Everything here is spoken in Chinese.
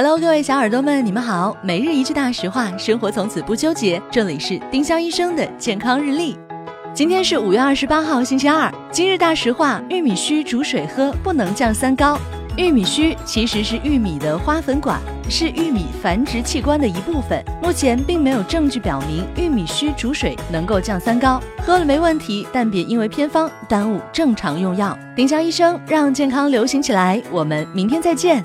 Hello，各位小耳朵们，你们好。每日一句大实话，生活从此不纠结。这里是丁香医生的健康日历。今天是五月二十八号，星期二。今日大实话：玉米须煮水喝，不能降三高。玉米须其实是玉米的花粉管，是玉米繁殖器官的一部分。目前并没有证据表明玉米须煮水能够降三高，喝了没问题，但别因为偏方耽误正常用药。丁香医生让健康流行起来，我们明天再见。